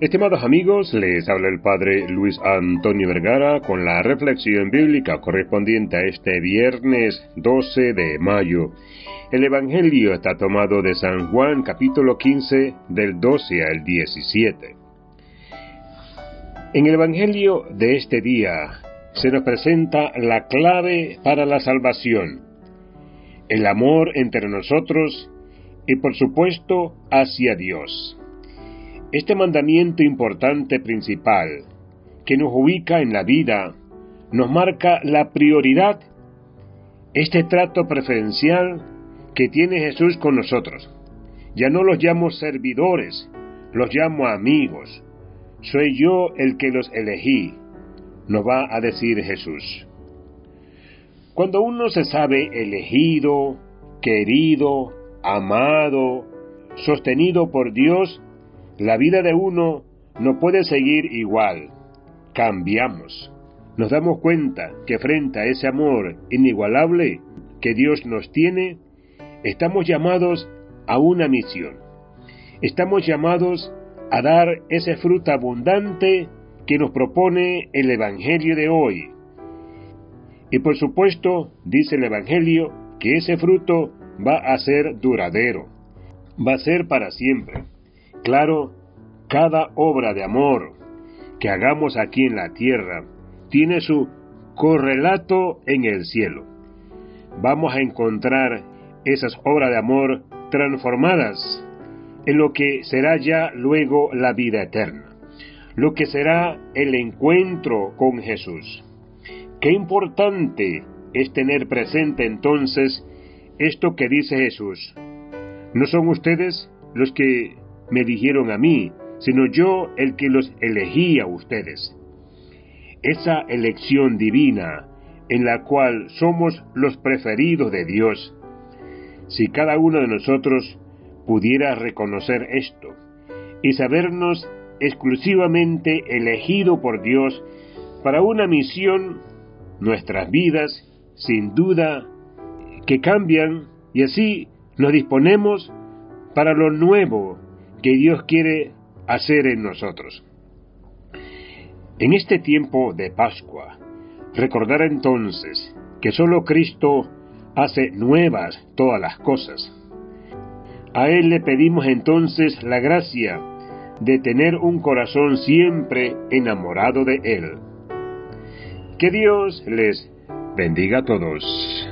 Estimados amigos, les habla el Padre Luis Antonio Vergara con la reflexión bíblica correspondiente a este viernes 12 de mayo. El Evangelio está tomado de San Juan capítulo 15 del 12 al 17. En el Evangelio de este día se nos presenta la clave para la salvación, el amor entre nosotros y por supuesto hacia Dios. Este mandamiento importante principal, que nos ubica en la vida, nos marca la prioridad, este trato preferencial que tiene Jesús con nosotros. Ya no los llamo servidores, los llamo amigos. Soy yo el que los elegí, nos va a decir Jesús. Cuando uno se sabe elegido, querido, amado, sostenido por Dios, la vida de uno no puede seguir igual. Cambiamos. Nos damos cuenta que frente a ese amor inigualable que Dios nos tiene, estamos llamados a una misión. Estamos llamados a dar ese fruto abundante que nos propone el Evangelio de hoy. Y por supuesto, dice el Evangelio, que ese fruto va a ser duradero, va a ser para siempre. Claro, cada obra de amor que hagamos aquí en la tierra tiene su correlato en el cielo. Vamos a encontrar esas obras de amor transformadas en lo que será ya luego la vida eterna, lo que será el encuentro con Jesús. Qué importante es tener presente entonces esto que dice Jesús. No son ustedes los que me dijeron a mí, sino yo el que los elegí a ustedes. Esa elección divina en la cual somos los preferidos de Dios. Si cada uno de nosotros pudiera reconocer esto y sabernos exclusivamente elegido por Dios para una misión, nuestras vidas, sin duda, que cambian y así nos disponemos para lo nuevo que Dios quiere hacer en nosotros. En este tiempo de Pascua, recordar entonces que solo Cristo hace nuevas todas las cosas. A Él le pedimos entonces la gracia de tener un corazón siempre enamorado de Él. Que Dios les bendiga a todos.